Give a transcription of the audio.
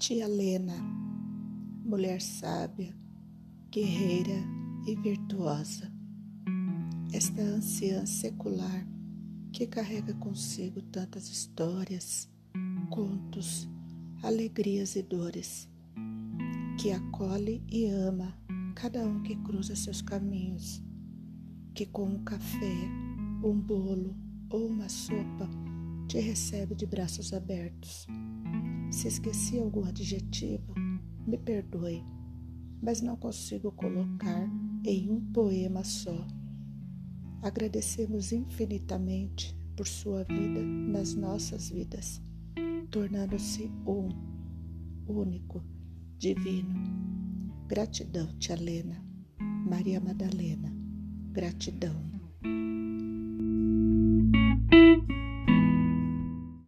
Tia Lena, mulher sábia, guerreira e virtuosa. Esta anciã secular que carrega consigo tantas histórias, contos, alegrias e dores, que acolhe e ama cada um que cruza seus caminhos, que com um café, um bolo ou uma sopa te recebe de braços abertos. Se esqueci algum adjetivo, me perdoe, mas não consigo colocar em um poema só. Agradecemos infinitamente por sua vida nas nossas vidas, tornando-se um, único, divino. Gratidão, Tia Lena, Maria Madalena. Gratidão.